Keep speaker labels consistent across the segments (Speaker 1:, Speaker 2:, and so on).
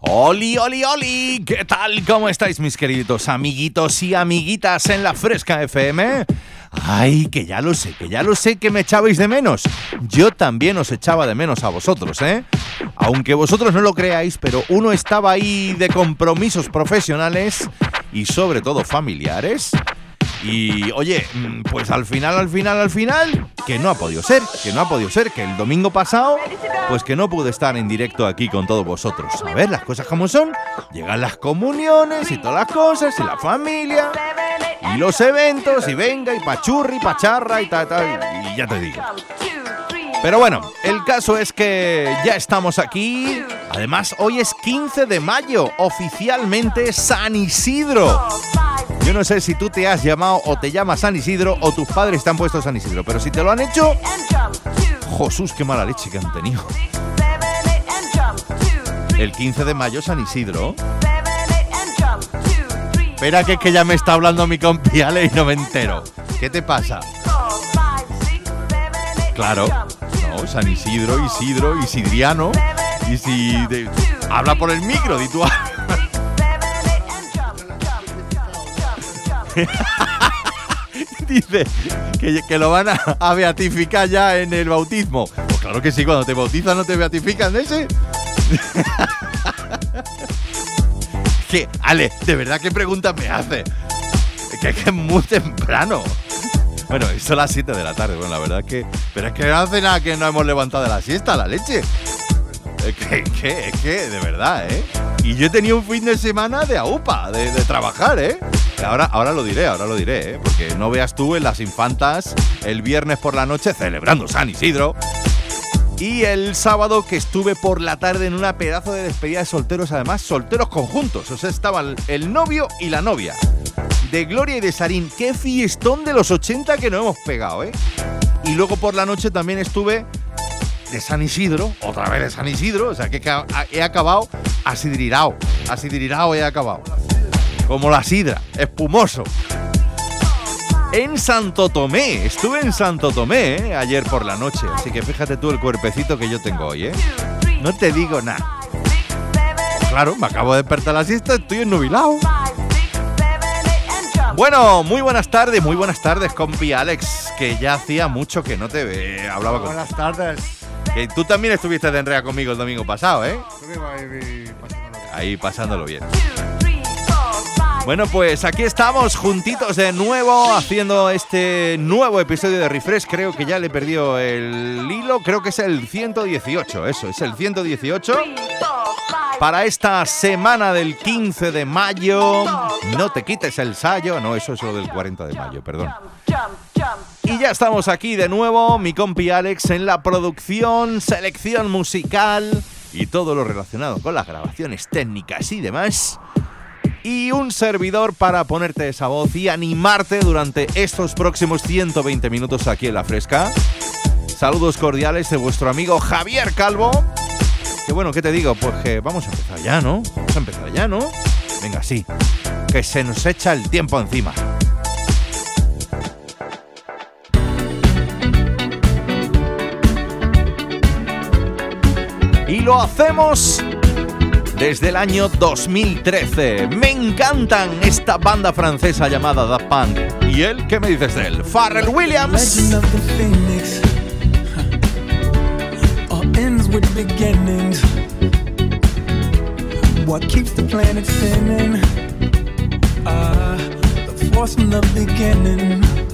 Speaker 1: Oli, oli, oli, ¿qué tal? ¿Cómo estáis mis queridos amiguitos y amiguitas en la Fresca FM? Ay, que ya lo sé, que ya lo sé que me echabais de menos. Yo también os echaba de menos a vosotros, ¿eh? Aunque vosotros no lo creáis, pero uno estaba ahí de compromisos profesionales y sobre todo familiares. Y oye, mm, pues al final, al final, al final, que no ha podido ser, que no ha podido ser, que el domingo pasado, pues que no pude estar en directo aquí con todos vosotros. A ver, las cosas como son, llegan las comuniones y todas las cosas, y la familia, y los eventos, y venga, y pachurri, pacharra, y tal, tal, y ya te digo. Pero bueno, el caso es que ya estamos aquí. Además, hoy es 15 de mayo, oficialmente San Isidro. Yo no sé si tú te has llamado o te llamas San Isidro o tus padres te han puesto San Isidro, pero si te lo han hecho, Jesús, qué mala leche que han tenido. El 15 de mayo San Isidro. Espera que es que ya me está hablando mi compi Ale y no me entero. ¿Qué te pasa? Claro. No, San Isidro, Isidro, Isidriano. Y si habla por el micro, di tú. Dice que, lo van a, beatificar ya en el bautismo. Pues claro que sí, cuando te bautizan no te beatifican ese. que, Ale, de verdad qué pregunta me hace. Que, que es muy temprano. Bueno, a las 7 de la tarde, bueno, la verdad que. Pero es que no hace nada que no hemos levantado de la siesta, la leche. Es que, es que, es que, de verdad, ¿eh? Y yo he tenido un fin de semana de aupa, de trabajar, ¿eh? Ahora, ahora lo diré, ahora lo diré, ¿eh? Porque no veas tú en las infantas el viernes por la noche celebrando San Isidro. Y el sábado que estuve por la tarde en una pedazo de despedida de solteros, además solteros conjuntos. O sea, estaban el novio y la novia. De Gloria y de Sarín. Qué fiestón de los 80 que nos hemos pegado, ¿eh? Y luego por la noche también estuve de San Isidro, otra vez de San Isidro, o sea que he acabado asidrirao, asidrirao he acabado. Como la sidra, espumoso. En Santo Tomé, estuve en Santo Tomé ¿eh? ayer por la noche, así que fíjate tú el cuerpecito que yo tengo hoy, ¿eh? No te digo nada. Claro, me acabo de despertar la siesta, estoy ennubilado. Bueno, muy buenas tardes, muy buenas tardes, compi Alex, que ya hacía mucho que no te eh, hablaba con
Speaker 2: Buenas tardes.
Speaker 1: que tú también estuviste de enrea conmigo el domingo pasado, ¿eh?
Speaker 2: Ahí pasándolo bien.
Speaker 1: Bueno, pues aquí estamos juntitos de nuevo haciendo este nuevo episodio de Refresh. Creo que ya le perdió el hilo. Creo que es el 118. Eso, es el 118. Para esta semana del 15 de mayo. No te quites el sayo. No, eso es lo del 40 de mayo, perdón. Y ya estamos aquí de nuevo, mi compi Alex, en la producción, selección musical y todo lo relacionado con las grabaciones técnicas y demás y un servidor para ponerte esa voz y animarte durante estos próximos 120 minutos aquí en La Fresca. Saludos cordiales de vuestro amigo Javier Calvo. Que bueno, ¿qué te digo? Pues que vamos a empezar ya, ¿no? Vamos a empezar ya, ¿no? Venga, sí. Que se nos echa el tiempo encima. Y lo hacemos desde el año 2013. Me encantan esta banda francesa llamada Daft Punk. ¿Y él qué me dices de él? Pharrell Williams.
Speaker 3: What keeps the planet spinning? Uh, the force from the beginning.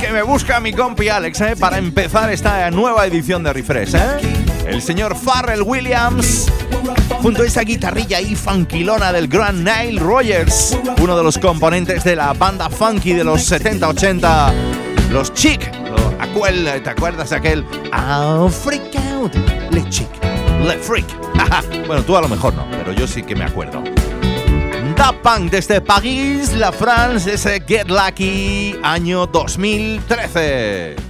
Speaker 1: Que me busca mi compi Alex, eh! Para empezar esta nueva edición de Refresh, ¿eh? El señor Farrell Williams, junto a esa guitarrilla ahí funkilona del gran Nile Rogers, uno de los componentes de la banda funky de los 70-80, los Chic. Aquel, ¿Te acuerdas de aquel? I'll freak out, le Chic, le freak. bueno, tú a lo mejor no, pero yo sí que me acuerdo. Da Punk desde París, la France, ese Get Lucky, año 2013.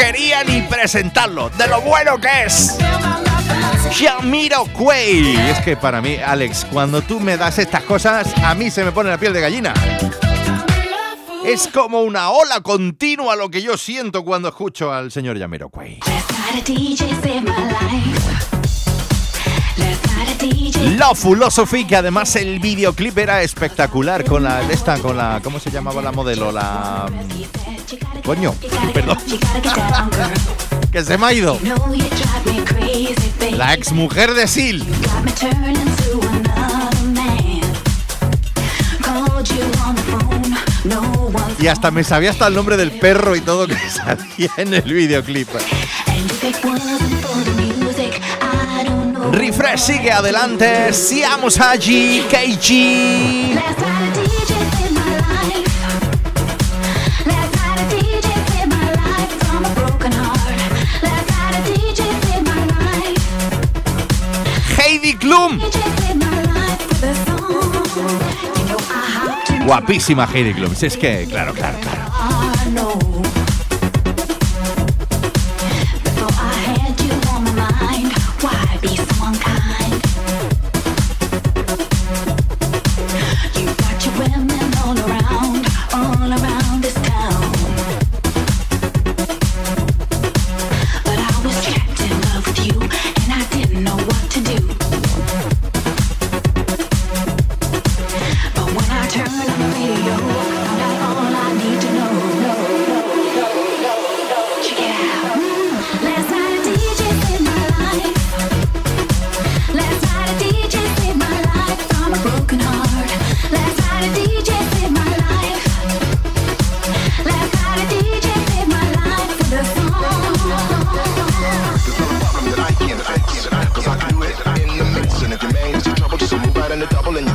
Speaker 1: Quería ni presentarlo, de lo bueno que es. Jamiroquai. Es que para mí, Alex, cuando tú me das estas cosas, a mí se me pone la piel de gallina. Es como una ola continua lo que yo siento cuando escucho al señor Jamiroquai. Love Philosophy, que además el videoclip era espectacular con la esta, con la, ¿cómo se llamaba la modelo? La coño, perdón, que se me ha ido. La ex mujer de Sil. Y hasta me sabía hasta el nombre del perro y todo que salía en el videoclip. Refresh sigue adelante. Siamos allí, KG. Klum. Guapísima Heidi Klum. Si es que, claro, claro, claro.
Speaker 4: En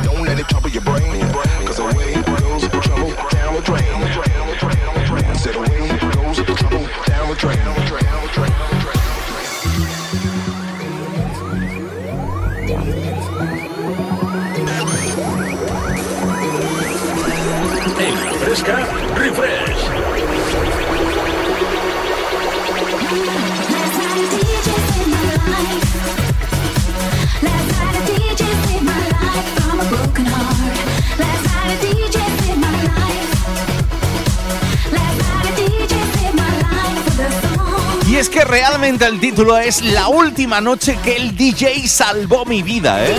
Speaker 1: el título es La última noche que el DJ salvó mi vida, ¿eh?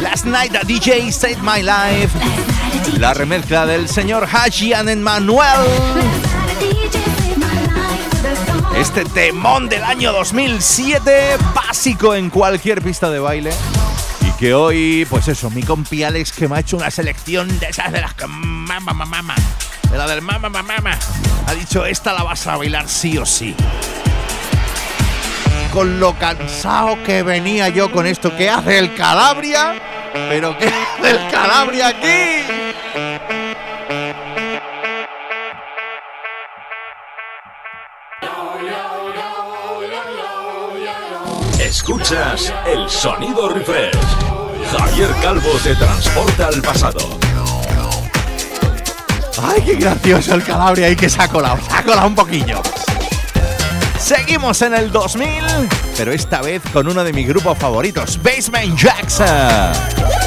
Speaker 1: Last night a DJ saved my life. La remezcla del señor Haji and Manuel. Este temón del año 2007, básico en cualquier pista de baile. Y que hoy, pues eso, mi compi Alex que me ha hecho una selección de esas de las que mama, mama. De la del mama, mama. Ha dicho, esta la vas a bailar sí o sí. Con lo cansado que venía yo con esto, ¿qué hace el Calabria? ¿Pero qué hace el Calabria aquí?
Speaker 4: Escuchas el sonido refresh. Javier Calvo te transporta al pasado.
Speaker 1: ¡Ay, qué gracioso el Calabria ahí que se ha colado! Se ha colado un poquillo. Seguimos en el 2000, pero esta vez con uno de mis grupos favoritos, Basement Jackson.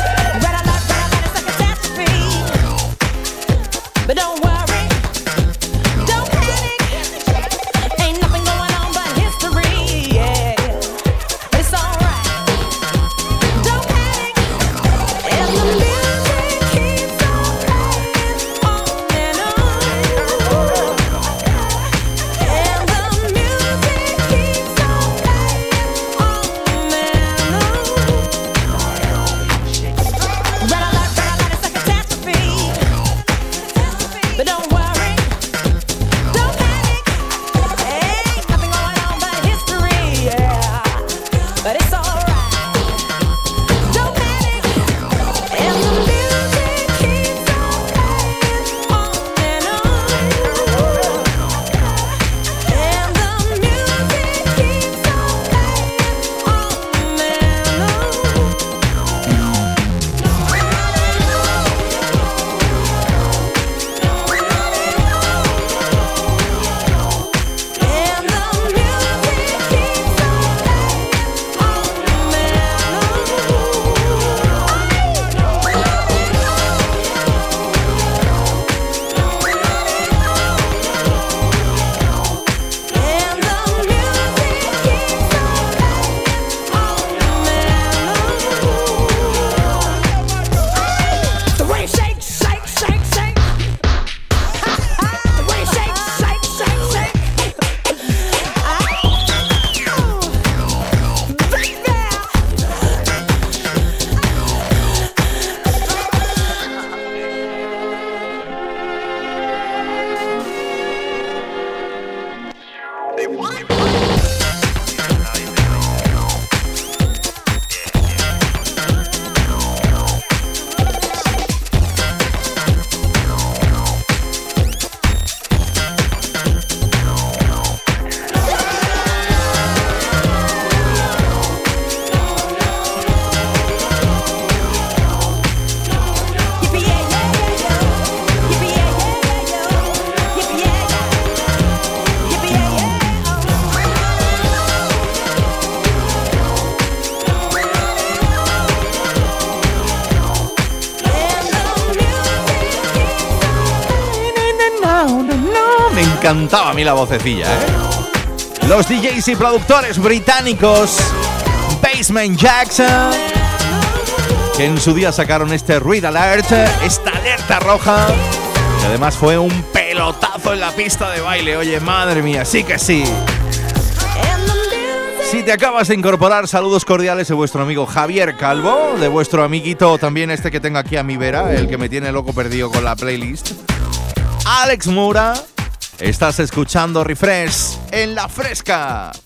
Speaker 1: La vocecilla, ¿eh? Los DJs y productores británicos Basement Jackson, que en su día sacaron este Read Alert, esta alerta roja, que además fue un pelotazo en la pista de baile. Oye, madre mía, sí que sí. Si te acabas de incorporar, saludos cordiales de vuestro amigo Javier Calvo, de vuestro amiguito también este que tengo aquí a mi vera, el que me tiene loco perdido con la playlist. Alex Mura, estás escuchando Refresh en la fresca.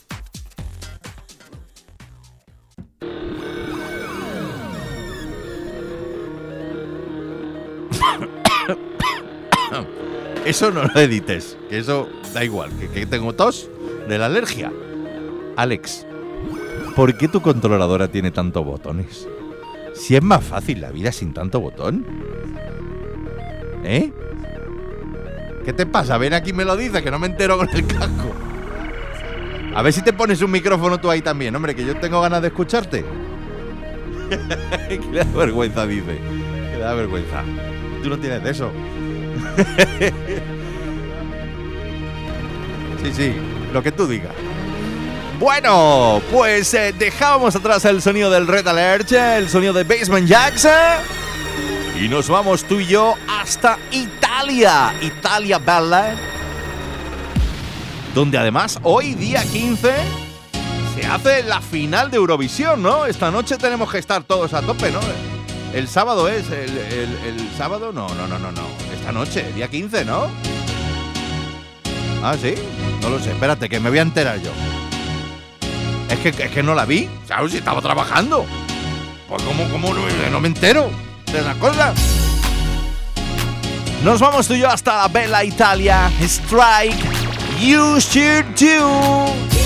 Speaker 1: Eso no lo edites, que eso da igual, que, que tengo tos de la alergia. Alex, ¿por qué tu controladora tiene tantos botones? Si es más fácil la vida sin tanto botón. ¿Eh? ¿Qué te pasa? Ven aquí y me lo dices, que no me entero con el casco. A ver si te pones un micrófono tú ahí también, hombre, que yo tengo ganas de escucharte. que le da vergüenza, dice. Que le da vergüenza. Tú no tienes de eso. sí, sí, lo que tú digas. Bueno, pues eh, dejábamos atrás el sonido del Red Alert, el sonido de Basement Jackson. Y nos vamos tú y yo hasta Italia, Italia Bella. Donde además hoy, día 15, se hace la final de Eurovisión, ¿no? Esta noche tenemos que estar todos a tope, ¿no? El sábado es, el, el- sábado, no, no, no, no, no. Esta noche, día 15, ¿no? Ah, sí, no lo sé, espérate, que me voy a enterar yo. Es que, es que no la vi, ¿sabes? Si estaba trabajando. Pues cómo, cómo no, no me entero de la cosa. Nos vamos tú y yo hasta la Bella Italia. Strike, you should do.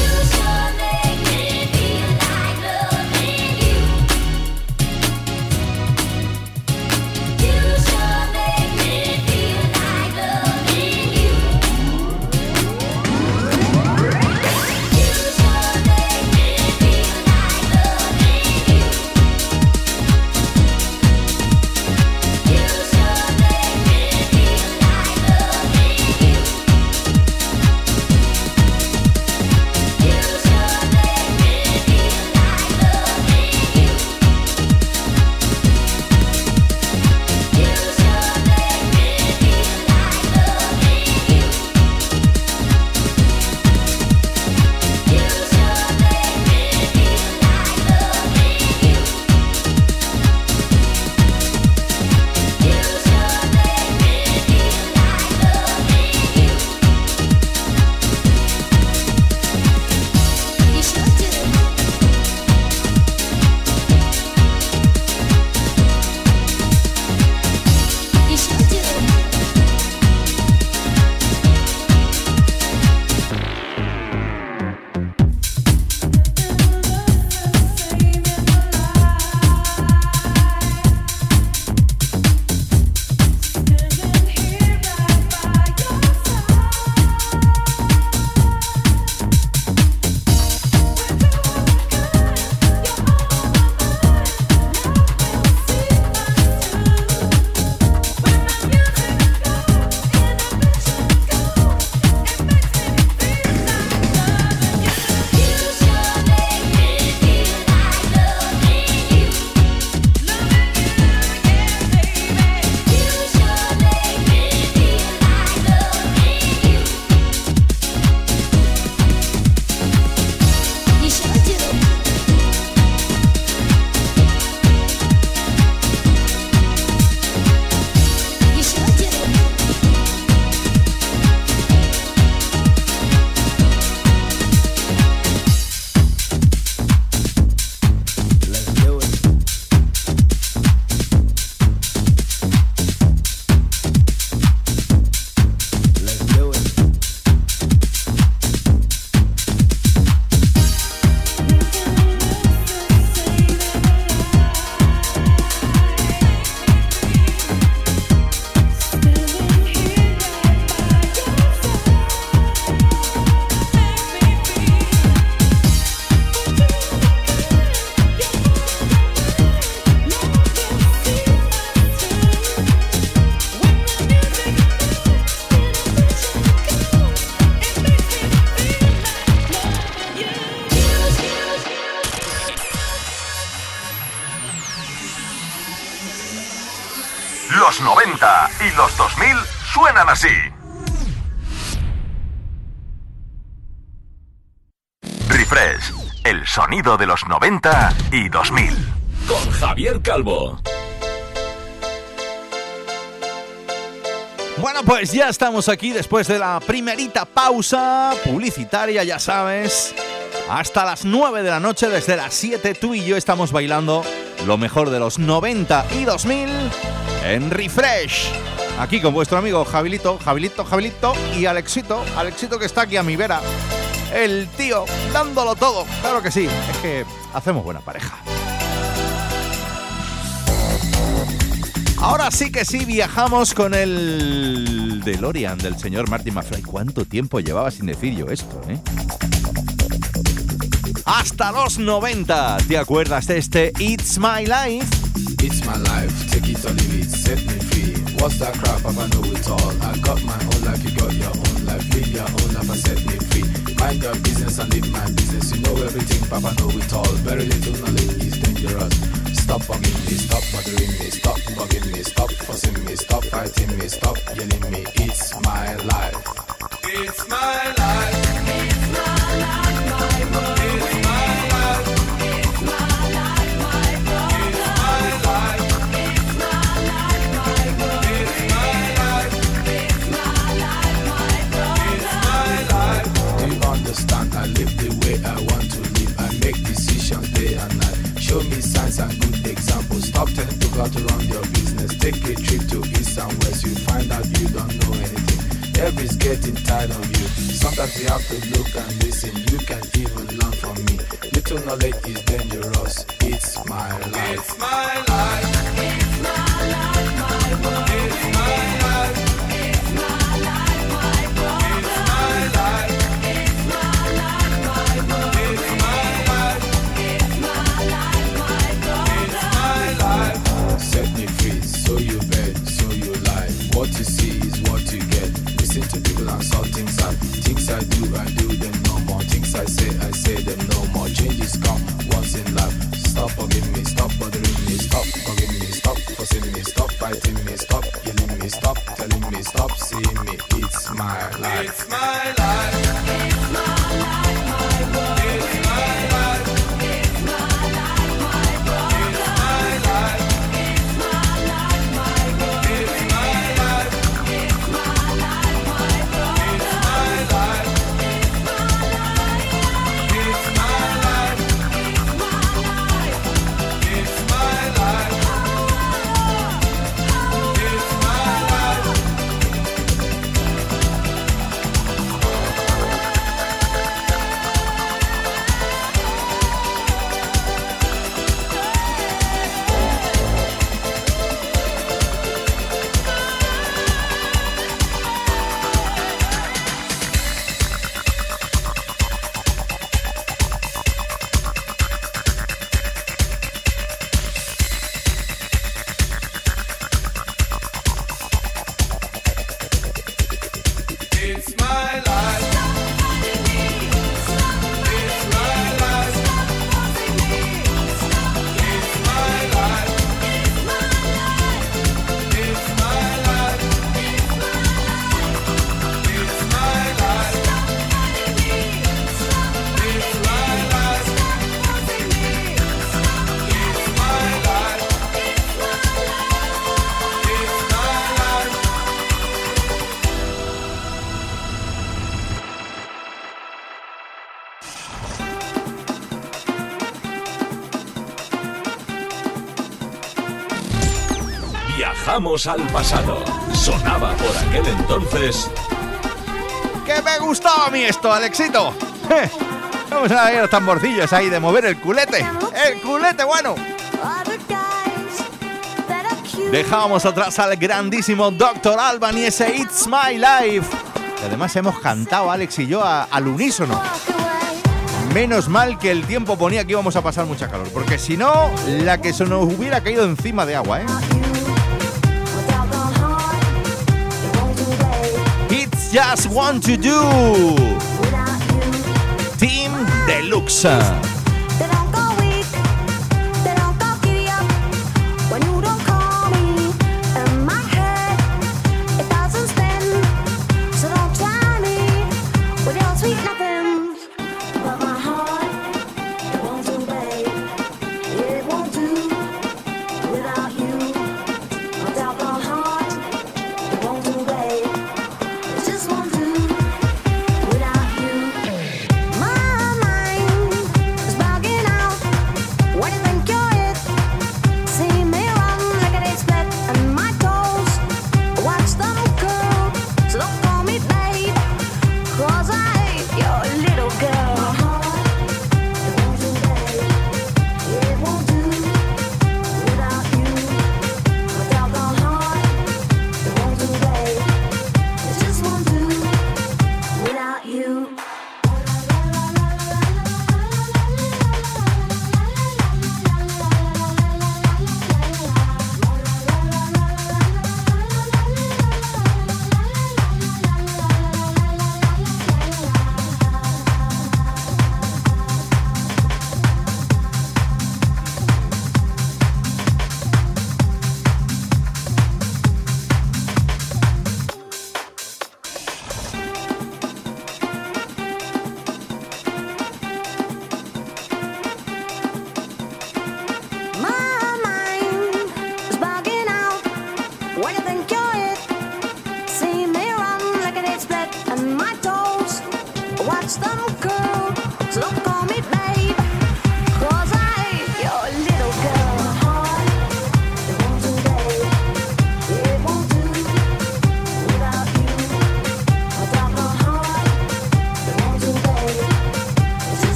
Speaker 5: Sonido de los 90 y 2000.
Speaker 4: Con Javier Calvo.
Speaker 1: Bueno, pues ya estamos aquí después de la primerita pausa publicitaria, ya sabes. Hasta las 9 de la noche, desde las 7, tú y yo estamos bailando lo mejor de los 90 y 2000 en Refresh. Aquí con vuestro amigo Jabilito, Jabilito, Jabilito y Alexito, Alexito que está aquí a mi vera. El tío dándolo todo, claro que sí, es que hacemos buena pareja. Ahora sí que sí viajamos con el DeLorean del señor Marty McFly. ¿Cuánto tiempo llevaba sin decir yo esto, eh? Hasta los 90. ¿Te acuerdas de este It's My Life?
Speaker 6: It's my life, take it or leave it, set me free. What's that crap? Papa know it all. I got my own life, you got your own life. Live your own life and set me free. Mind your business and live my business. You know everything, Papa know it all. Very little knowledge is dangerous. Stop bugging me, stop bothering me, stop bugging me, stop fussing me, stop fighting me, stop yelling me. It's my life. It's my life. Show me signs and good examples. Stop telling people how to run your business. Take a trip to east and west. You find out you don't know anything. Everybody's getting tired of you. Sometimes you have to look and listen. You can even learn from me. Little knowledge is dangerous. It's my life. It's my life. Set
Speaker 4: Al pasado. Sonaba por aquel entonces.
Speaker 1: ¡Que me gustaba a mí esto, Alexito! ¡Eh! Vamos a ver los tamborcillos ahí de mover el culete. ¡El culete bueno! Dejábamos atrás al grandísimo Dr. Alban y ese It's My Life. Y además hemos cantado, Alex y yo, a- al unísono. Menos mal que el tiempo ponía que íbamos a pasar mucha calor, porque si no, la que se nos hubiera caído encima de agua, ¿eh? Just want to do. Team Deluxe.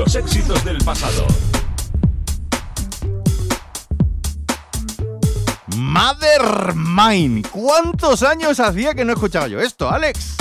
Speaker 4: Los éxitos del pasado.
Speaker 7: Mother Mine. ¿Cuántos años hacía que no escuchaba yo esto, Alex?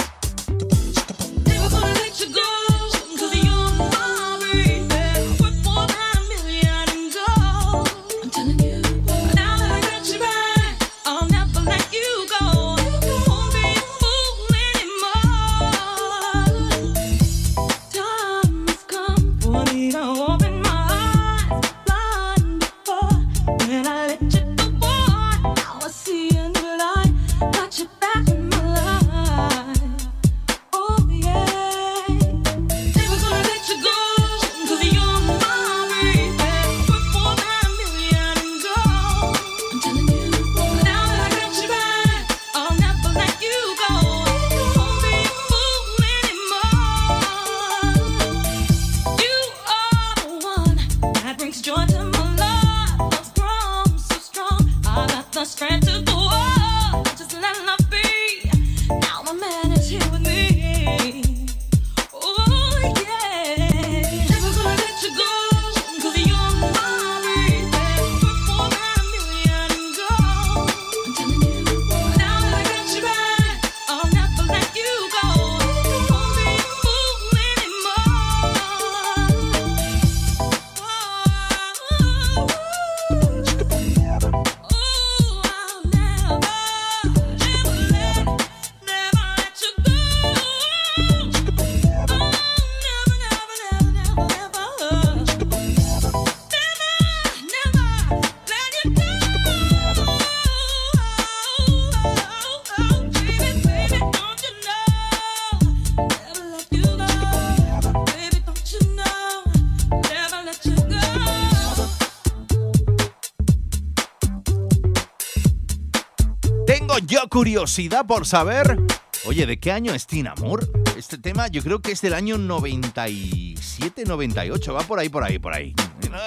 Speaker 7: Curiosidad por saber. Oye, ¿de qué año es Tina Moore? Este tema yo creo que es del año 97, 98. Va por ahí, por ahí, por ahí.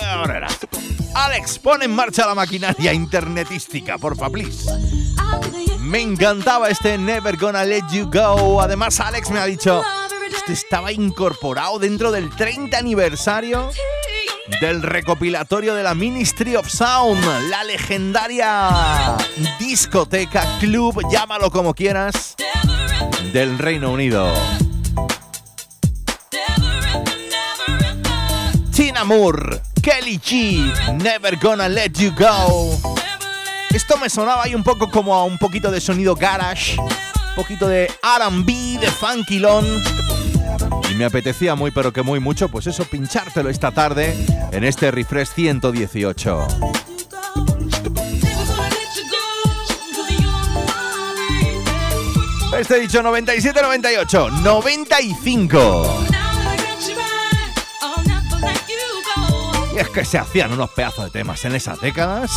Speaker 7: Ahora verás. Alex, pon en marcha la maquinaria internetística, porfa, please. Me encantaba este Never Gonna Let You Go. Además, Alex me ha dicho, este estaba incorporado dentro del 30 aniversario del recopilatorio de la Ministry of Sound, la legendaria discoteca, club, llámalo como quieras, del Reino Unido. Tina Moore, Kelly G, Never Gonna Let You Go. Esto me sonaba ahí un poco como a un poquito de sonido garage, un poquito de RB, de funkylon. Me apetecía muy, pero que muy mucho, pues eso, pinchártelo esta tarde en este Refresh 118. Este dicho 97-98, 95. Y es que se hacían unos pedazos de temas en esas décadas.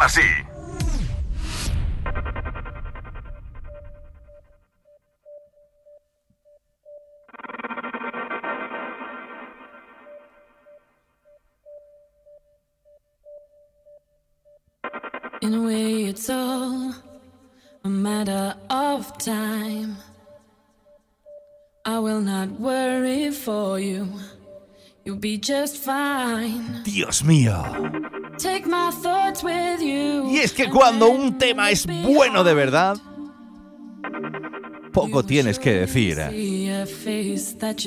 Speaker 8: así.
Speaker 9: In a way, it's all a matter of time. I will not worry for you. You'll be just fine.
Speaker 1: Dios mío. Y es que cuando un tema es bueno de verdad, poco tienes que decir.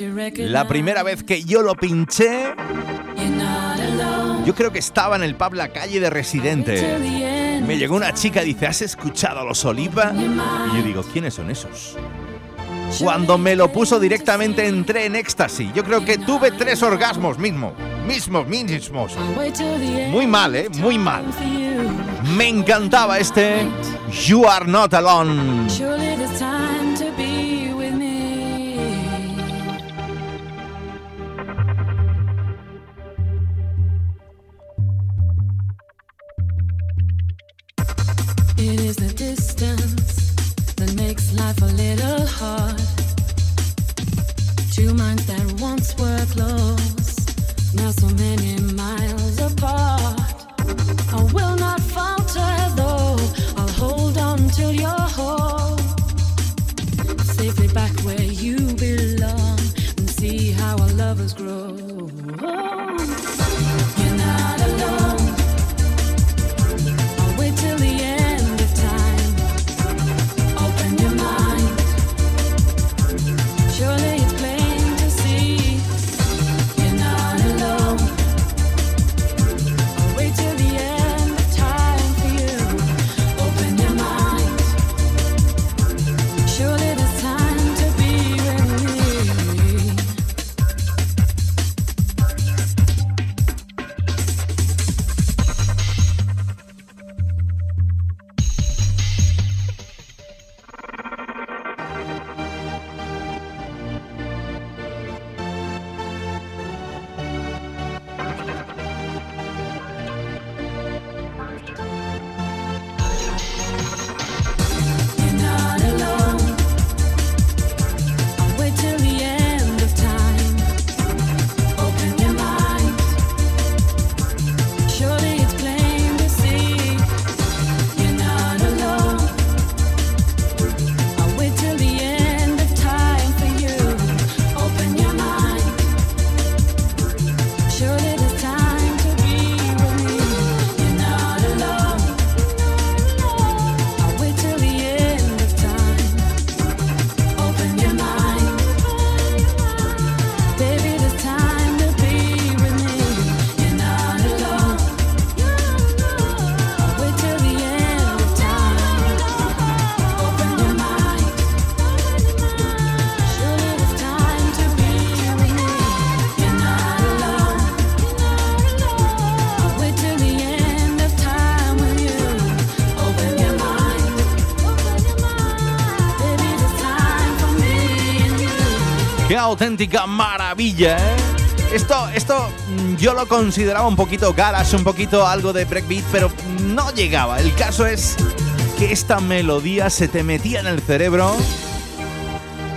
Speaker 9: Recognize.
Speaker 1: La primera vez que yo lo pinché, yo creo que estaba en el pub La Calle de Residente. Me llegó una chica y dice, ¿has escuchado a los Oliva? Y yo digo, ¿quiénes son esos? Cuando me lo puso directamente entré en éxtasis. Yo creo que tuve tres orgasmos mismo. Mismos, mismos. Muy mal, ¿eh? Muy mal. Me encantaba este You Are Not Alone.
Speaker 9: It is the distance that makes life a little hard. Two minds that once were close, you.
Speaker 1: ¡Qué auténtica maravilla, eh! Esto, esto mm, yo lo consideraba un poquito garage, un poquito algo de breakbeat, pero no llegaba. El caso es que esta melodía se te metía en el cerebro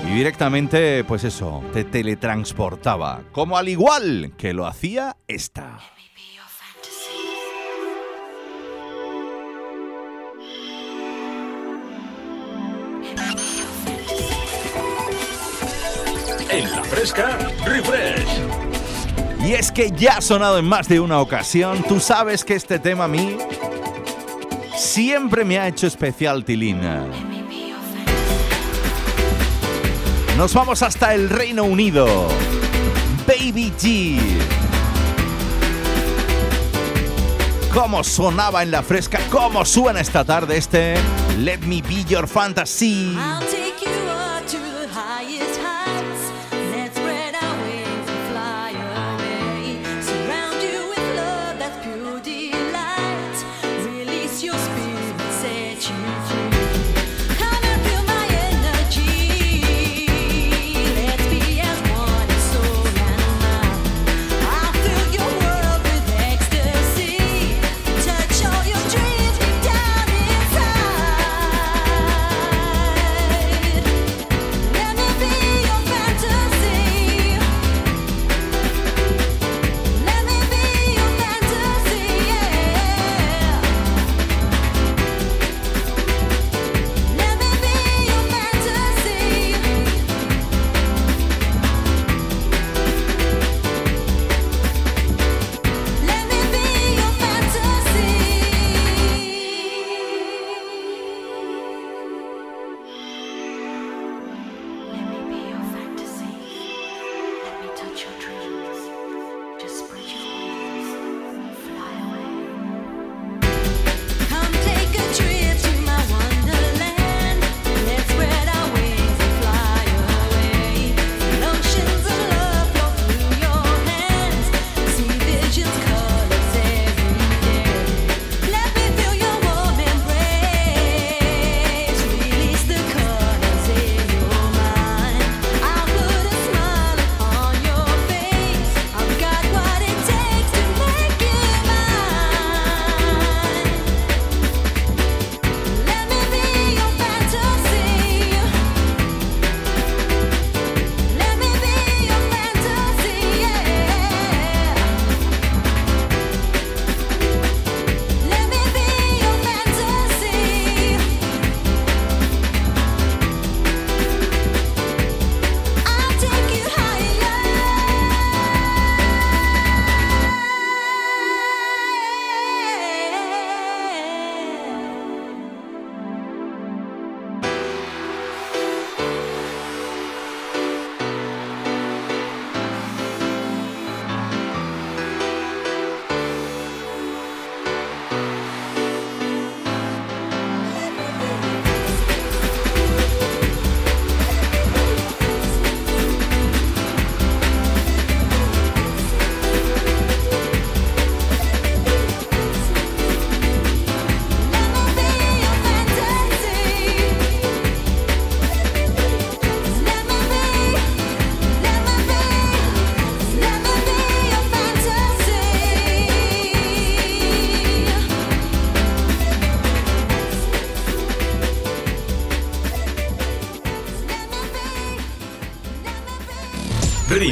Speaker 1: y directamente, pues eso, te teletransportaba. Como al igual que lo hacía esta.
Speaker 4: En la fresca, refresh.
Speaker 1: Y es que ya ha sonado en más de una ocasión. Tú sabes que este tema a mí siempre me ha hecho especial, Tilina. Nos vamos hasta el Reino Unido. Baby G. Cómo sonaba en la fresca, cómo suena esta tarde este Let Me Be Your Fantasy.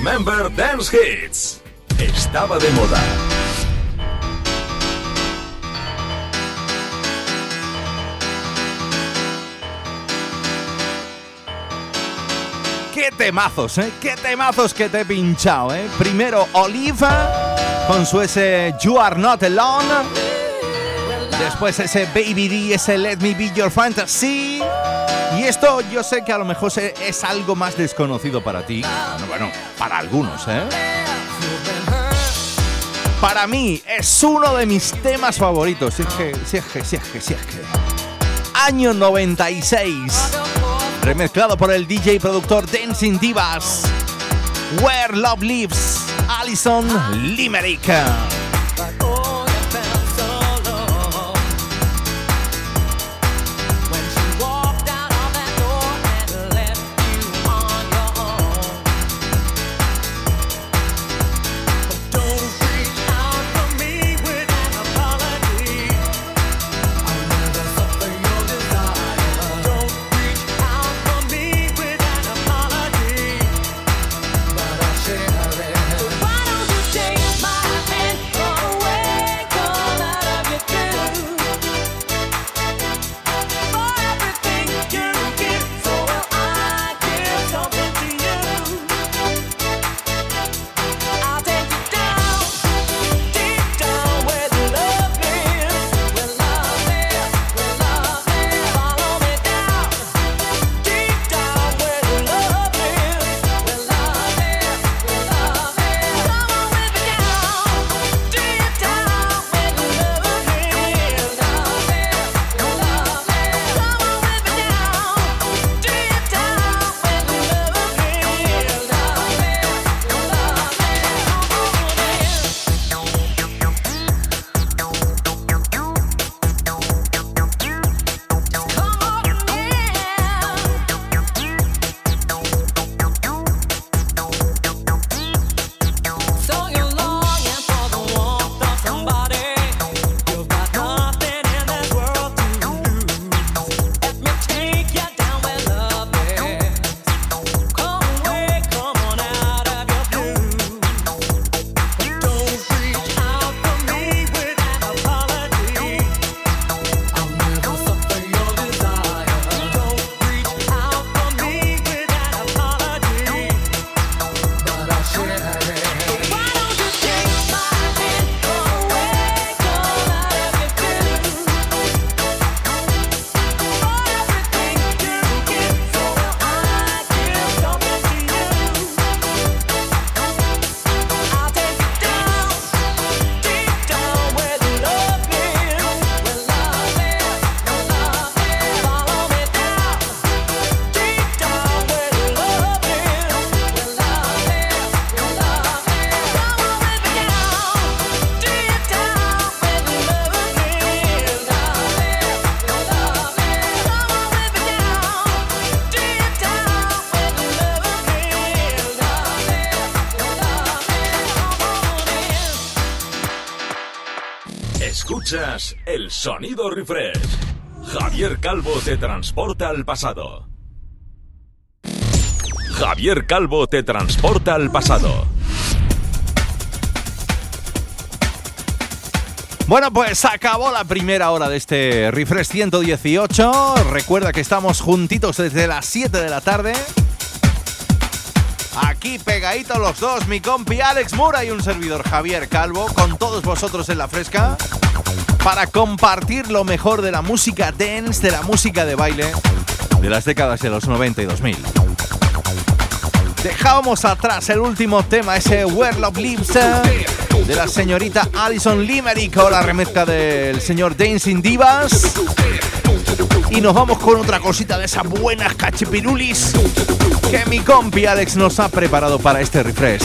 Speaker 4: Remember Dance Hits. Estaba de moda.
Speaker 1: ¡Qué temazos, eh! ¡Qué temazos que te he pinchado, eh! Primero Oliva con su ese You Are Not Alone. Después ese Baby D, ese Let Me Be Your Fantasy. Y esto yo sé que a lo mejor es algo más desconocido para ti. Bueno, para ¿eh? Para mí es uno de mis temas favoritos. Si es que, si es que, si es que, si es que. Año 96. Remezclado por el DJ productor Dancing Divas. Where Love Lives. Alison Limerick.
Speaker 4: Sonido refresh. Javier Calvo te transporta al pasado. Javier Calvo te transporta al pasado.
Speaker 1: Bueno, pues acabó la primera hora de este Refresh 118. Recuerda que estamos juntitos desde las 7 de la tarde. Aquí pegaditos los dos, mi compi Alex Mura y un servidor Javier Calvo, con todos vosotros en la fresca, para compartir lo mejor de la música dance, de la música de baile, de las décadas de los 90 y 2000. Dejábamos atrás el último tema, ese Where Love Lives, eh, de la señorita Alison Limerick o la remezcla del señor Dancing Divas. Y nos vamos con otra cosita de esas buenas cachipirulis que mi compi Alex nos ha preparado para este refresh.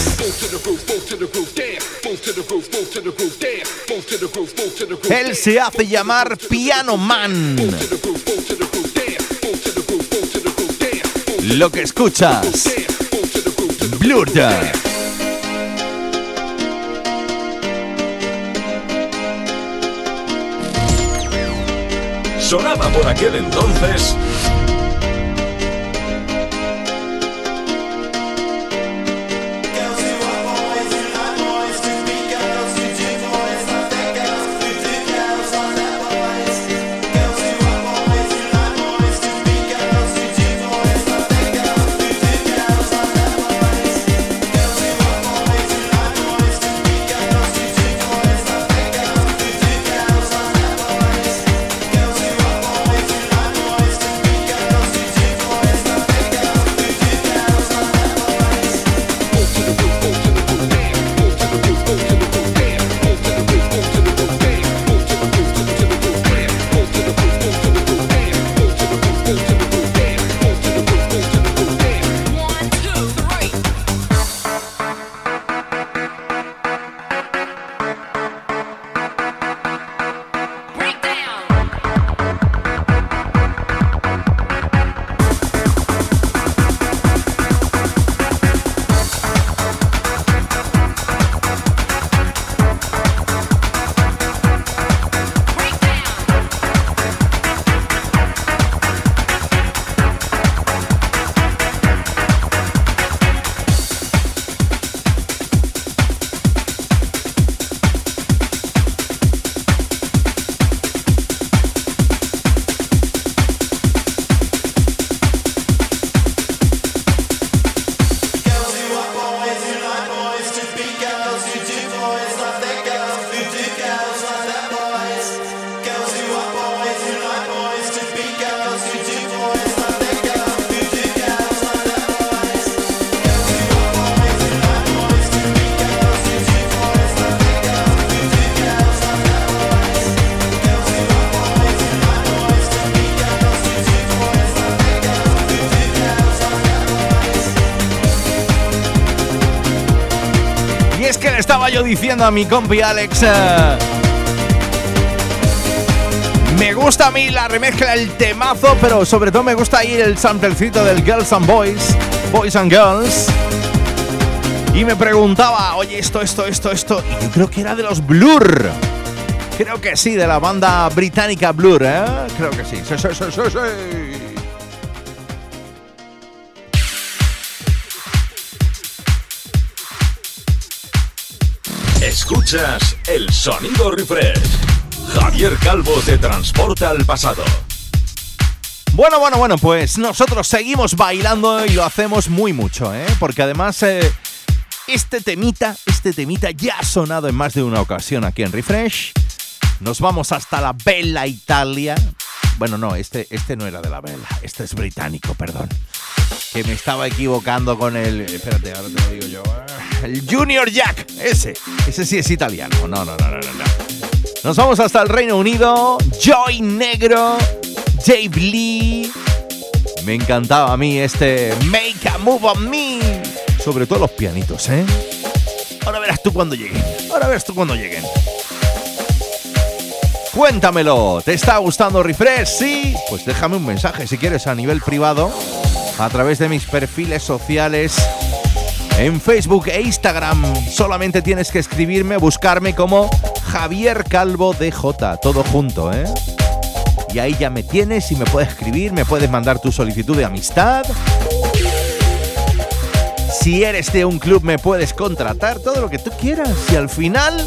Speaker 1: Él se hace llamar Piano Man. Lo que escuchas, Blurred.
Speaker 4: Sonaba por aquel entonces
Speaker 1: yo diciendo a mi compi Alex. eh, me gusta a mí la remezcla, el temazo, pero sobre todo me gusta ahí el samplecito del Girls and Boys, Boys and Girls. Y me preguntaba, oye, esto, esto, esto, esto. Y yo creo que era de los Blur. Creo que sí, de la banda británica Blur, ¿eh? Creo que sí. Sí, sí, sí, sí, sí.
Speaker 4: El sonido refresh. Javier Calvo te transporta al pasado.
Speaker 1: Bueno, bueno, bueno, pues nosotros seguimos bailando y lo hacemos muy mucho, ¿eh? Porque además eh, este temita, este temita ya ha sonado en más de una ocasión aquí en Refresh. Nos vamos hasta la Bella Italia. Bueno, no, este, este no era de la Bella, este es británico, perdón. Que me estaba equivocando con el... Espérate, ahora te lo digo yo. El Junior Jack, ese. Ese sí es italiano. No, no, no, no, no. no. Nos vamos hasta el Reino Unido. Joy Negro. Dave Lee. Me encantaba a mí este Make a Move on Me. Sobre todo los pianitos, ¿eh? Ahora verás tú cuando lleguen. Ahora verás tú cuando lleguen. Cuéntamelo. ¿Te está gustando Refresh? Sí. Pues déjame un mensaje si quieres a nivel privado. A través de mis perfiles sociales. En Facebook e Instagram solamente tienes que escribirme, buscarme como Javier Calvo DJ, todo junto, ¿eh? Y ahí ya me tienes y me puedes escribir, me puedes mandar tu solicitud de amistad. Si eres de un club me puedes contratar, todo lo que tú quieras. Y al final,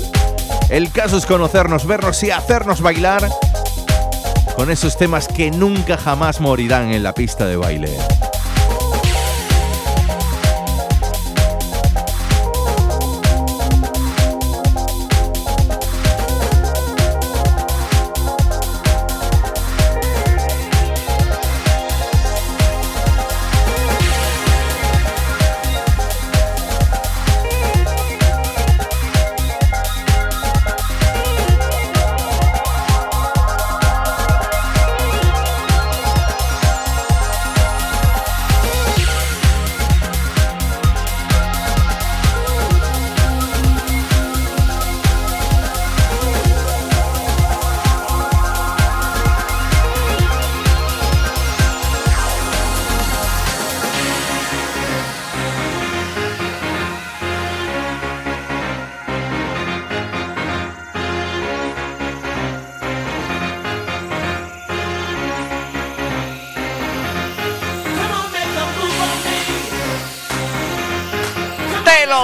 Speaker 1: el caso es conocernos, vernos y hacernos bailar con esos temas que nunca jamás morirán en la pista de baile.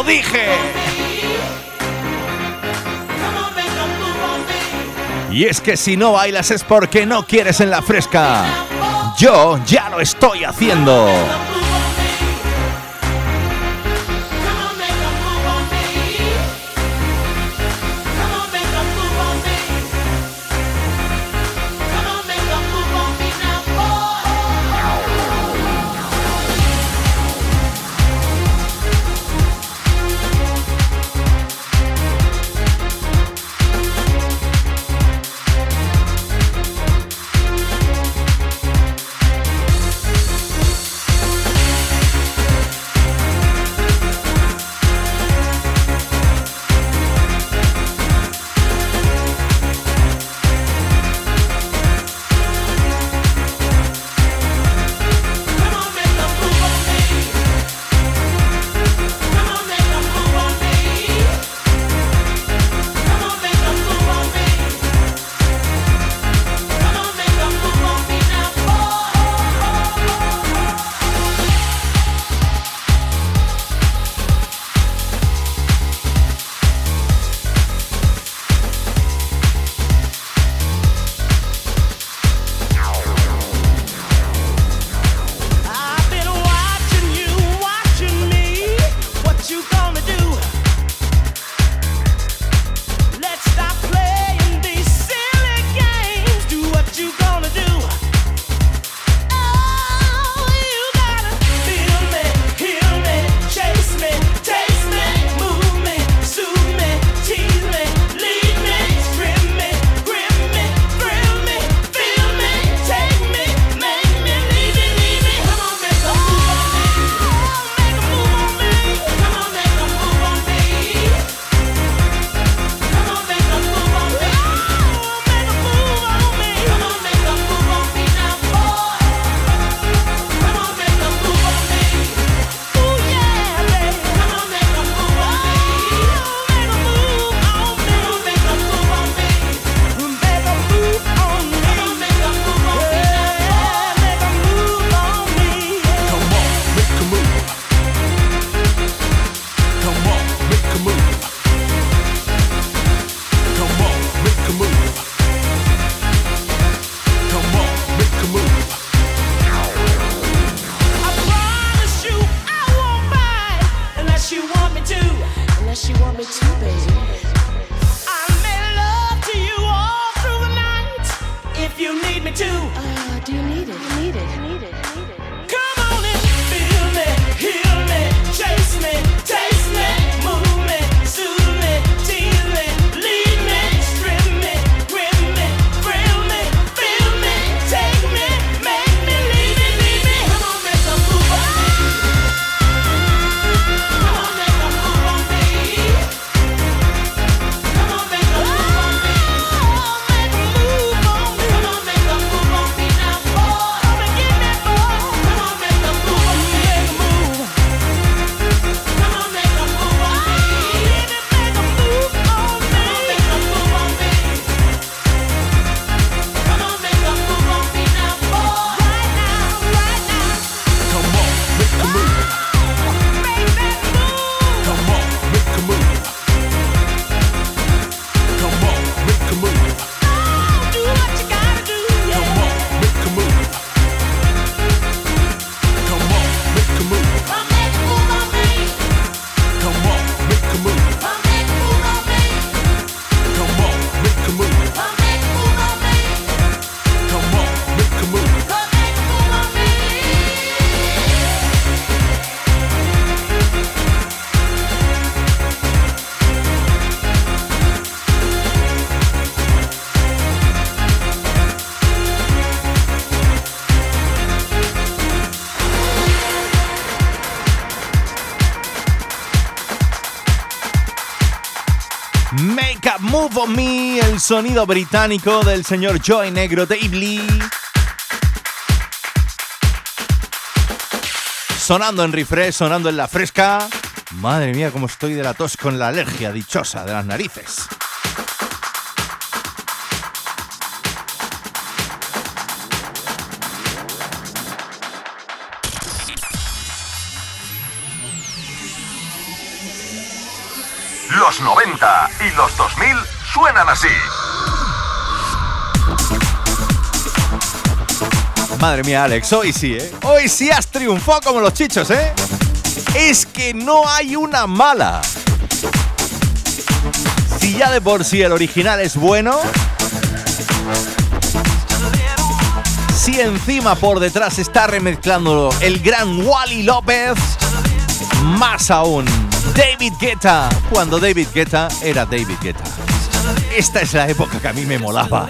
Speaker 1: Dije! Y es que si no bailas es porque no quieres en la fresca. Yo ya lo estoy haciendo. sonido británico del señor Joy Negro de Sonando en refresh, sonando en la fresca. Madre mía, cómo estoy de la tos con la alergia dichosa de las narices. Madre mía, Alex, hoy sí, ¿eh? Hoy sí has triunfado como los chichos, ¿eh? Es que no hay una mala. Si ya de por sí el original es bueno, si encima por detrás está remezclándolo el gran Wally López, más aún, David Guetta, cuando David Guetta era David Guetta. Esta es la época que a mí me molaba.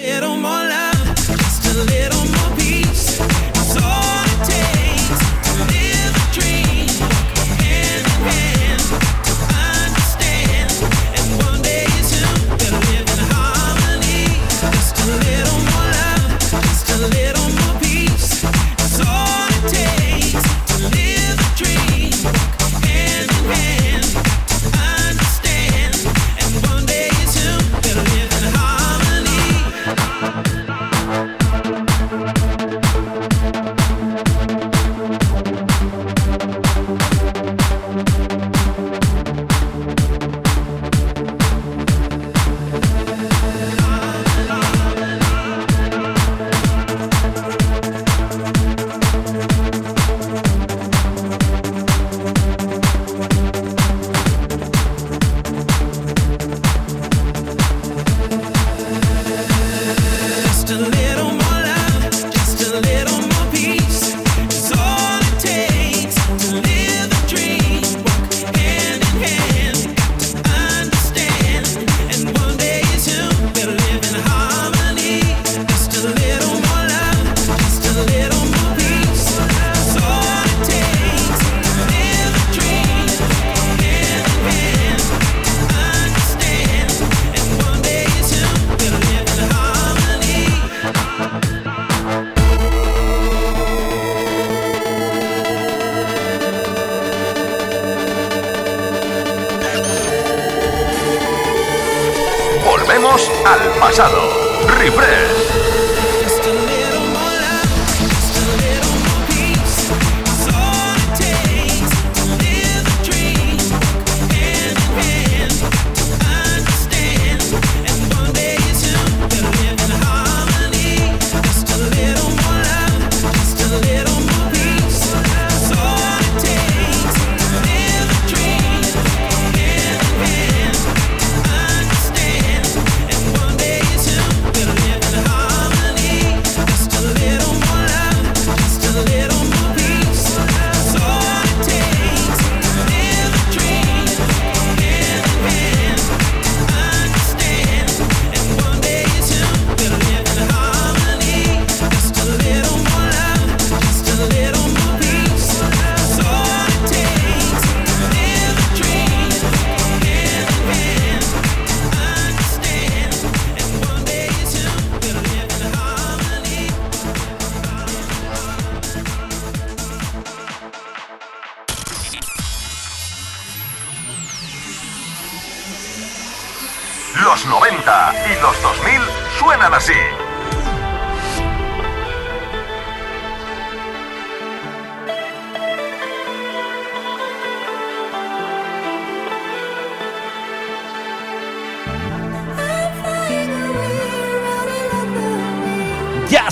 Speaker 5: Los 90 y los 2000 suenan así.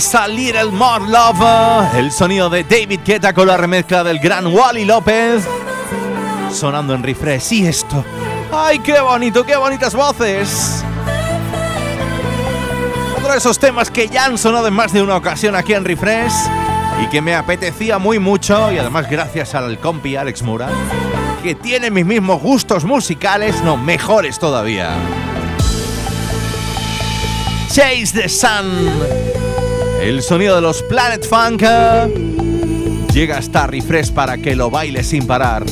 Speaker 1: Just a Little More Love, el sonido de David Guetta con la remezcla del gran Wally López, sonando en refresh. Y esto, ¡ay, qué bonito, qué bonitas voces! Otro de esos temas que ya han sonado en más de una ocasión aquí en Refresh y que me apetecía muy mucho, y además gracias al compi Alex Mura, que tiene mis mismos gustos musicales, no, mejores todavía. Chase the Sun. El sonido de los Planet Funk eh, llega hasta Refresh para que lo baile sin parar.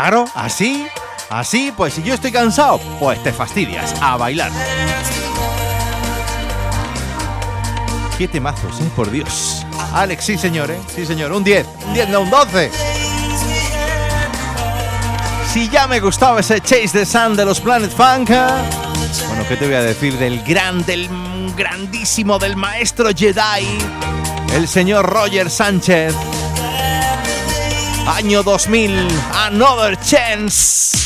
Speaker 1: Claro, así, así, pues si yo estoy cansado, pues te fastidias, a bailar. Qué temazos, eh, por Dios. Alex, sí señor, eh, sí señor, un 10, un 10, no un 12. Si ya me gustaba ese Chase the Sun de los Planet Funk, eh, bueno, ¿qué te voy a decir del gran, del grandísimo, del maestro Jedi, el señor Roger Sánchez? Año 2000, Another Chance.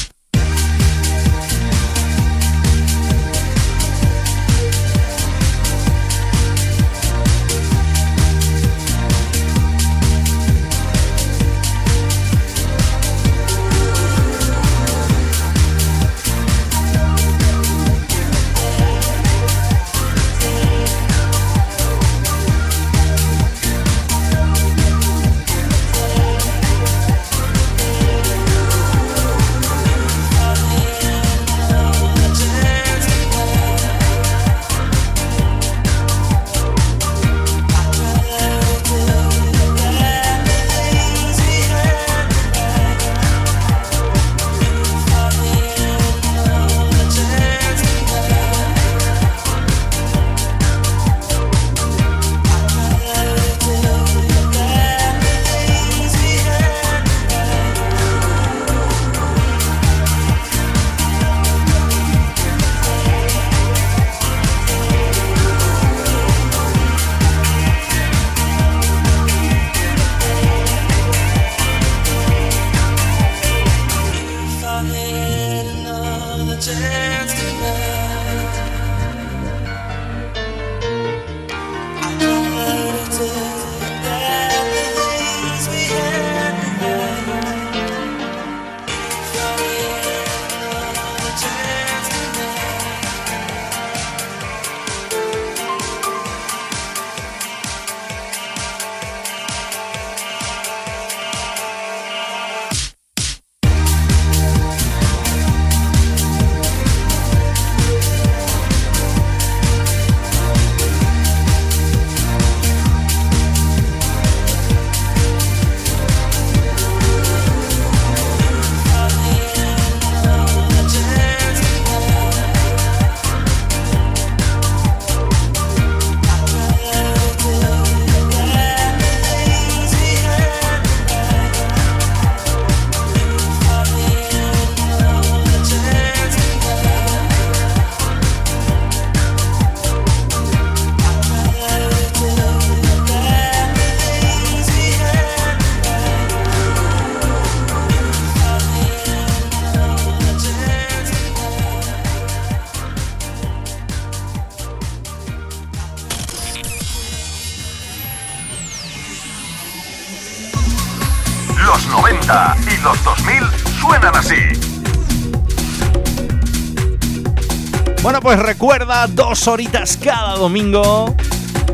Speaker 1: Recuerda, dos horitas cada domingo.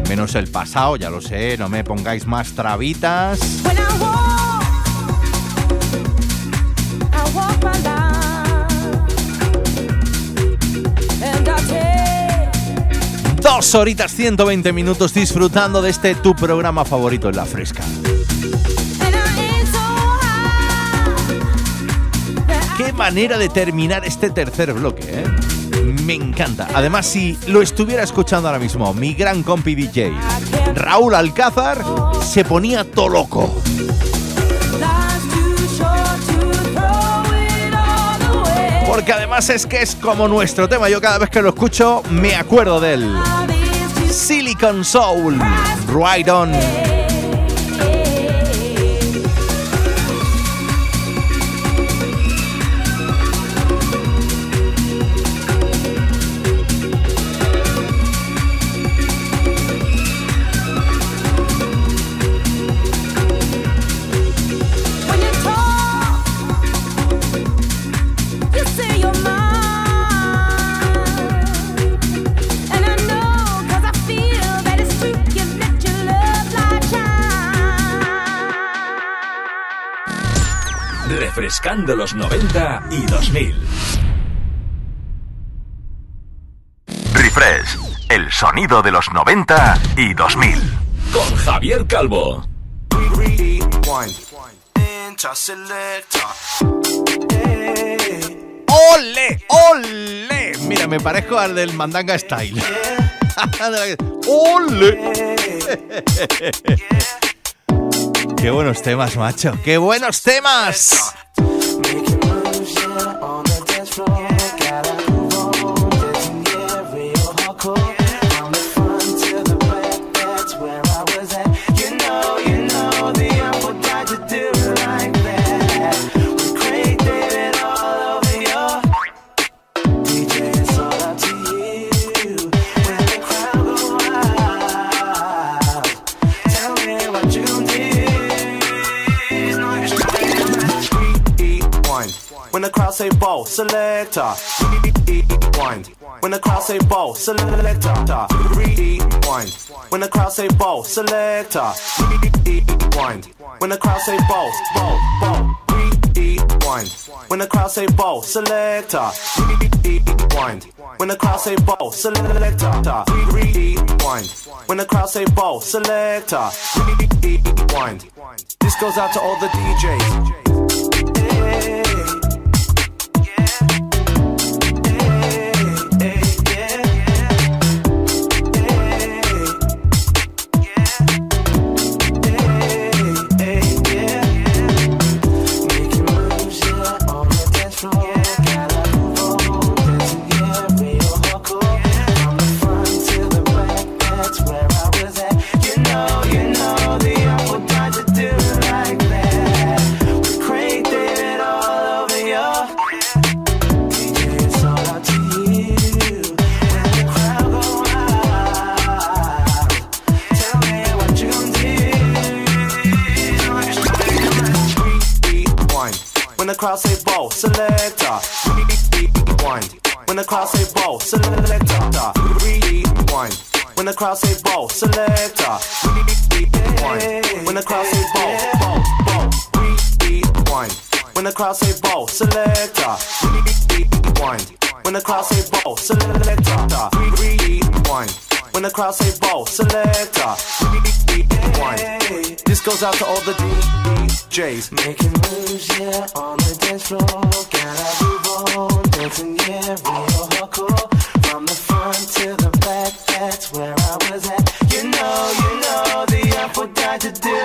Speaker 1: Menos el pasado, ya lo sé, no me pongáis más trabitas. Dos horitas, 120 minutos disfrutando de este tu programa favorito en la fresca. Qué manera de terminar este tercer bloque, ¿eh? Me encanta. Además, si lo estuviera escuchando ahora mismo, mi gran compi DJ, Raúl Alcázar, se ponía todo loco. Porque además es que es como nuestro tema. Yo cada vez que lo escucho me acuerdo
Speaker 9: is too
Speaker 1: Silicon Soul. Right on.
Speaker 9: Shine.
Speaker 10: Refrescando los 90 y 2000.
Speaker 4: Refresh, el sonido de los 90 y 2000.
Speaker 10: Con Javier Calvo.
Speaker 1: ¡Ole! ¡Ole! Mira, me parezco al del Mandanga Style. ¡Ole! ¡Qué buenos temas, macho! ¡Qué buenos temas!
Speaker 11: Make say ball, selector. Rewind. When the crowd say ball, selector. Rewind. When the crowd say ball, selector. Rewind. When the crowd say ball, ball, ball. Rewind. When the crowd say ball, selector. Rewind. When the crowd say ball, selector. Rewind. When the crowd say ball, selector. Rewind. This goes out to all the DJs.
Speaker 10: Crowd say ball, selector. Rewind. When the crowd say ball, selector. Rewind. When the crowd say ball, selector. Rewind. When the crowd say ball, ball, ball. Rewind. When the crowd say ball, selector. Rewind. When the crowd say ball, selector. Rewind. When the crowd say ball, selector. Rewind. This goes out to all the DJs.
Speaker 11: Making moves, yeah, on the dance floor. Gotta move on, dancing, yeah, real hardcore. From the front to the back, that's where I was at. You know, you know, the up would die to do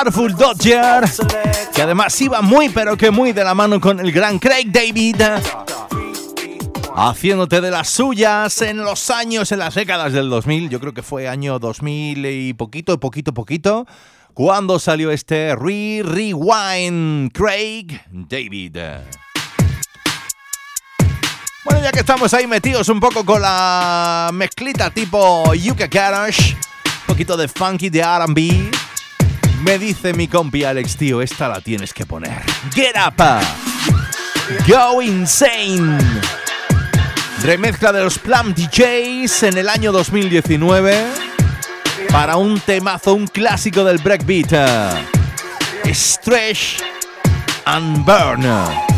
Speaker 1: Artful Dodger, que además iba muy pero que muy de la mano con el gran Craig David, haciéndote de las suyas en los años, en las décadas del 2000, yo creo que fue año 2000 y poquito, poquito, poquito, cuando salió este Re Rewind Craig David. Bueno, ya que estamos ahí metidos un poco con la mezclita tipo Yuka Garage, un poquito de funky de RB, me dice mi compi Alex, tío, esta la tienes que poner. Get up! Go insane! Remezcla de los Plum DJs en el año 2019 para un temazo, un clásico del breakbeat. Stretch and Burn.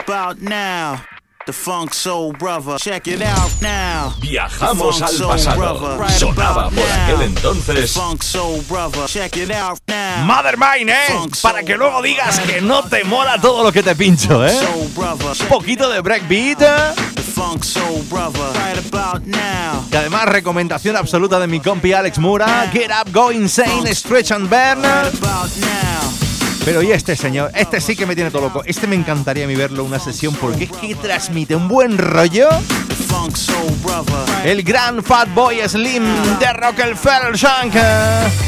Speaker 10: About now. The Funk Soul Brother. Check it out now.
Speaker 4: Viajamos
Speaker 10: The
Speaker 4: al
Speaker 10: Funk Soul
Speaker 4: pasado.
Speaker 10: Brother. Right
Speaker 4: Sonaba
Speaker 10: about
Speaker 4: por
Speaker 10: now.
Speaker 4: aquel entonces.
Speaker 10: The Funk Soul Brother. Check it out now.
Speaker 1: Mother Mine, ¿eh? Para que luego digas que no te mola todo lo que te pincho, ¿eh?
Speaker 10: Soul Brother.
Speaker 1: Un poquito de breakbeat.
Speaker 10: The Funk Soul Brother. Right about now.
Speaker 1: Y además, recomendación absoluta de mi compi Alex Mura. Get up, go insane, stretch and burn. Pero y este señor, este sí que me tiene todo loco. Este me encantaría a mí verlo una sesión porque es que transmite un buen rollo. El gran Fatboy Slim de Rockefeller Shank.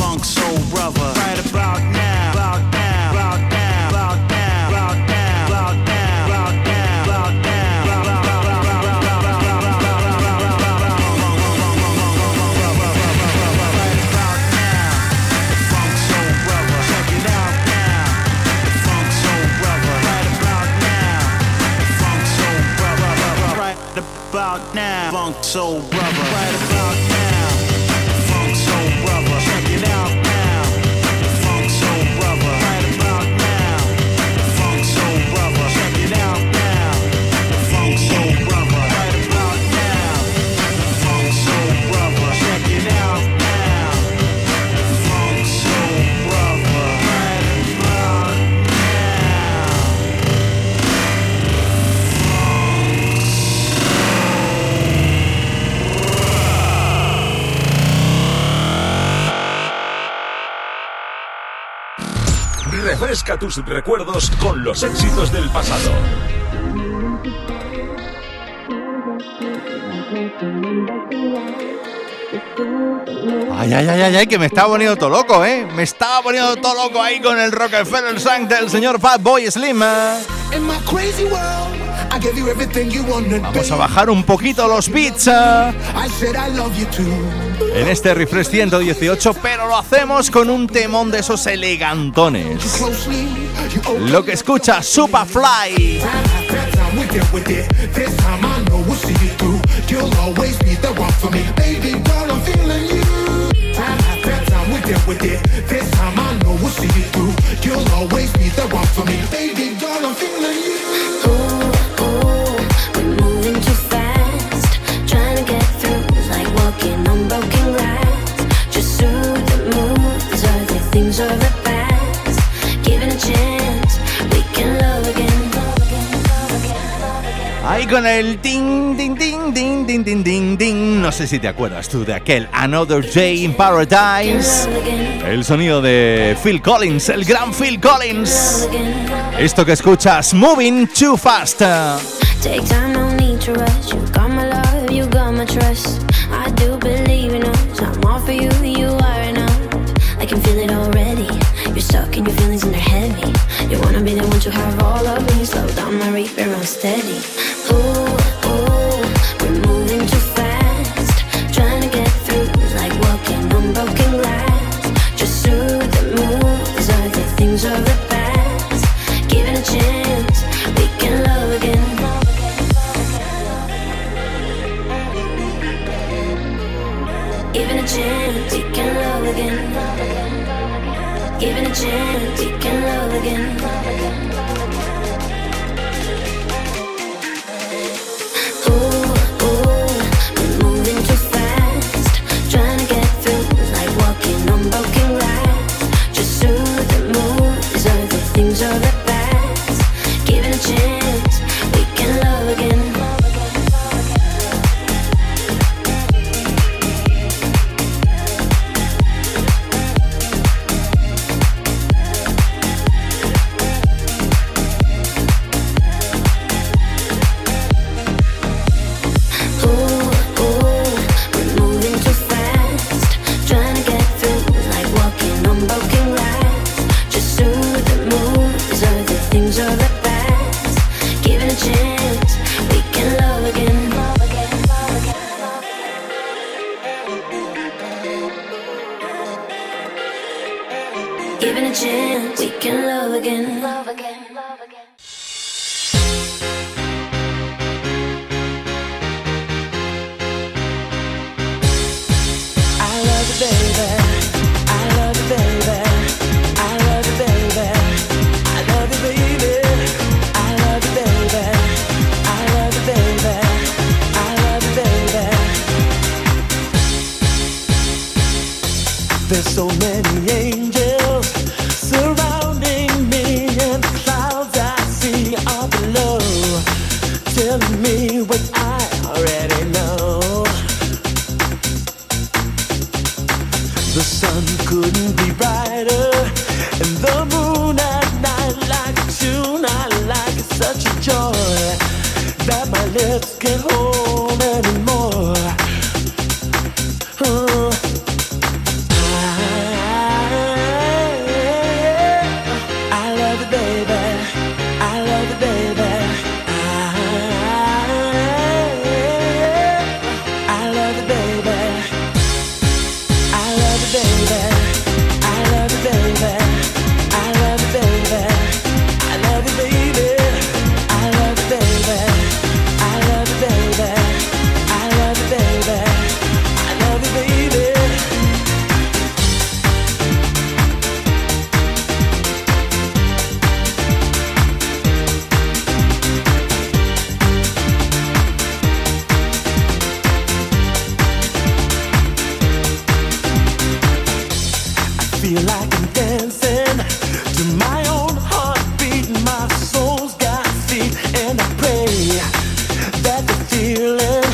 Speaker 10: funk soul brother. Right about now, about now, about now, about now, about now, about now, about now, about now. About now, funk soul brother. Right about
Speaker 4: Refresca tus recuerdos con los éxitos del pasado.
Speaker 1: Ay, ay, ay, ay, ay, que me estaba poniendo todo loco, ¿eh? Me estaba poniendo todo loco ahí con el Rockefeller Shank del señor Fatboy Slim. ¿eh?
Speaker 3: In my crazy world,
Speaker 1: Vamos a bajar un poquito los beats ¿eh? en este refresh 118, pero lo hacemos con un temón de esos elegantones. Lo que escucha Superfly.
Speaker 3: with baby girl. I'm feeling you.
Speaker 1: Con el ting, ting, ting, ting, ting, ting, ting, ting. No sé si te acuerdas tú de aquel Another Day in Paradise. El sonido de Phil Collins, el gran Phil Collins. Esto que escuchas, Moving Too Fast.
Speaker 12: Take time, no need to rush. You got my love, you got my trust. I do believe in us. I'm all for you, you are enough. I can feel it already. You're stuck in your feelings and they're heavy. You wanna be the one to have all of me. My rate, but run steady. Ooh, ooh, we're moving too fast. Trying to get through like walking on broken glass. Just soothe the. These are the things of the past. Given a chance, we can love again. Given a chance, we can love again. Given a chance, we can love again.
Speaker 11: Pray that the feeling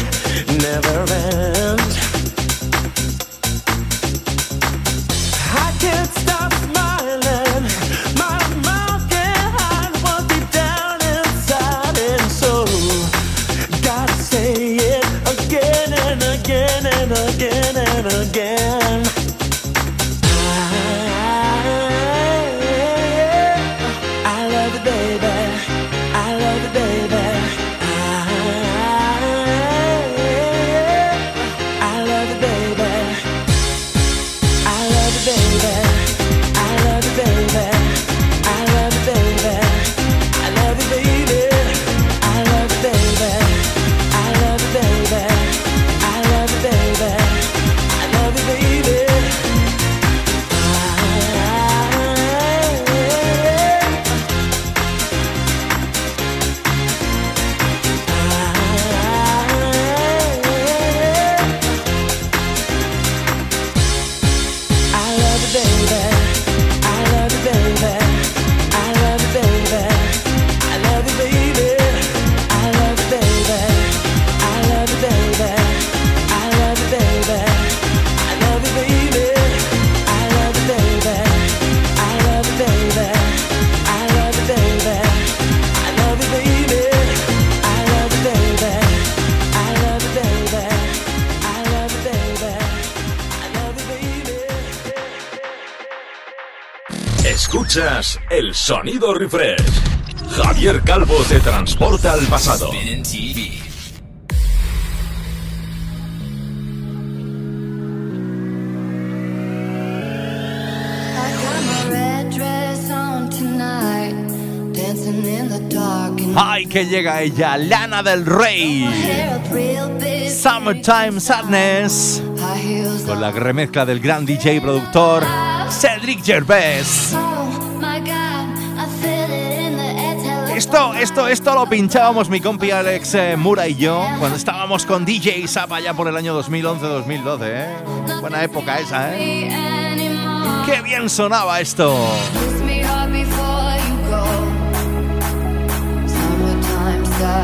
Speaker 4: sonido refresh. Javier Calvo te transporta al pasado.
Speaker 1: ¡Ay, que llega ella! Lana del Rey. Summertime Sadness. Con la remezcla del gran DJ y productor Cedric Gervais. Esto, esto, lo pinchábamos mi compi Alex eh, Mura y yo cuando estábamos con DJ Zap allá por el año 2011-2012, ¿eh? Buena época esa, ¿eh? ¡Qué bien sonaba esto!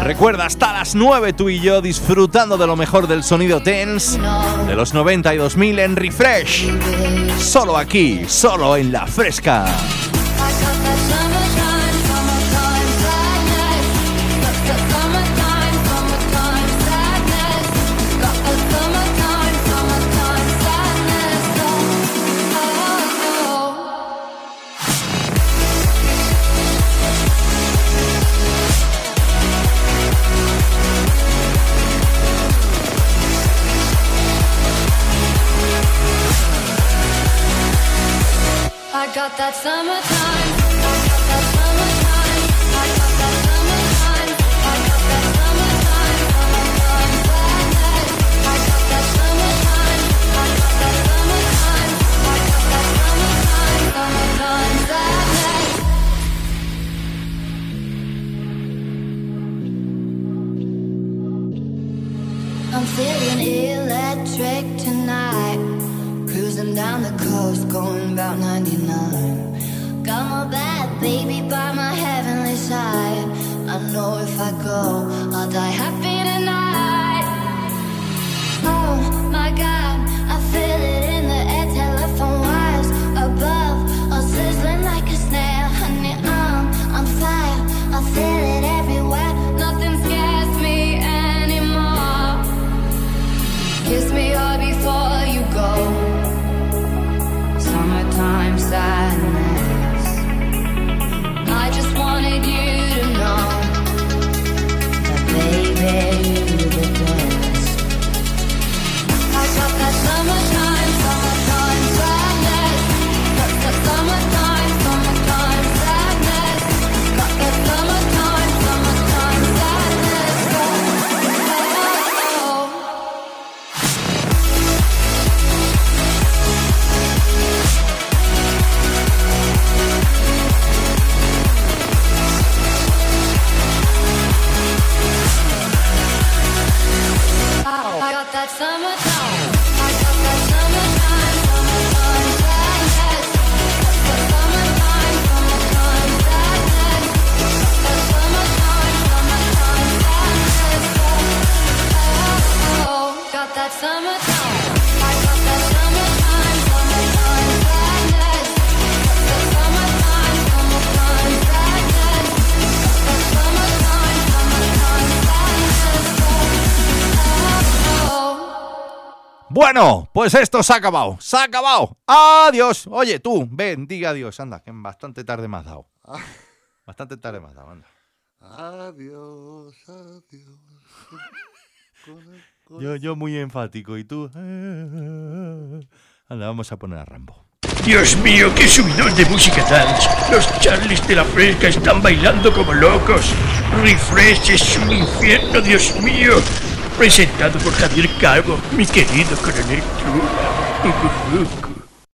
Speaker 1: Recuerda, hasta las 9 tú y yo disfrutando de lo mejor del sonido tense de los 90 y 2000 en Refresh. Solo aquí, solo en La Fresca.
Speaker 13: Summertime.
Speaker 1: Bueno, pues esto se ha acabado, se ha acabado. Adiós. Oye, tú, ven, diga adiós, anda, que bastante tarde me has dado. Bastante tarde me has dado, anda.
Speaker 2: Adiós, adiós.
Speaker 1: Yo, yo muy enfático y tú. Anda, vamos a poner a Rambo.
Speaker 11: Dios mío, qué subidón de música dance. Los Charlies de la Fresca están bailando como locos. Refresh es un infierno, Dios mío. Presentado por Javier Calvo, mi querido coronel Trula.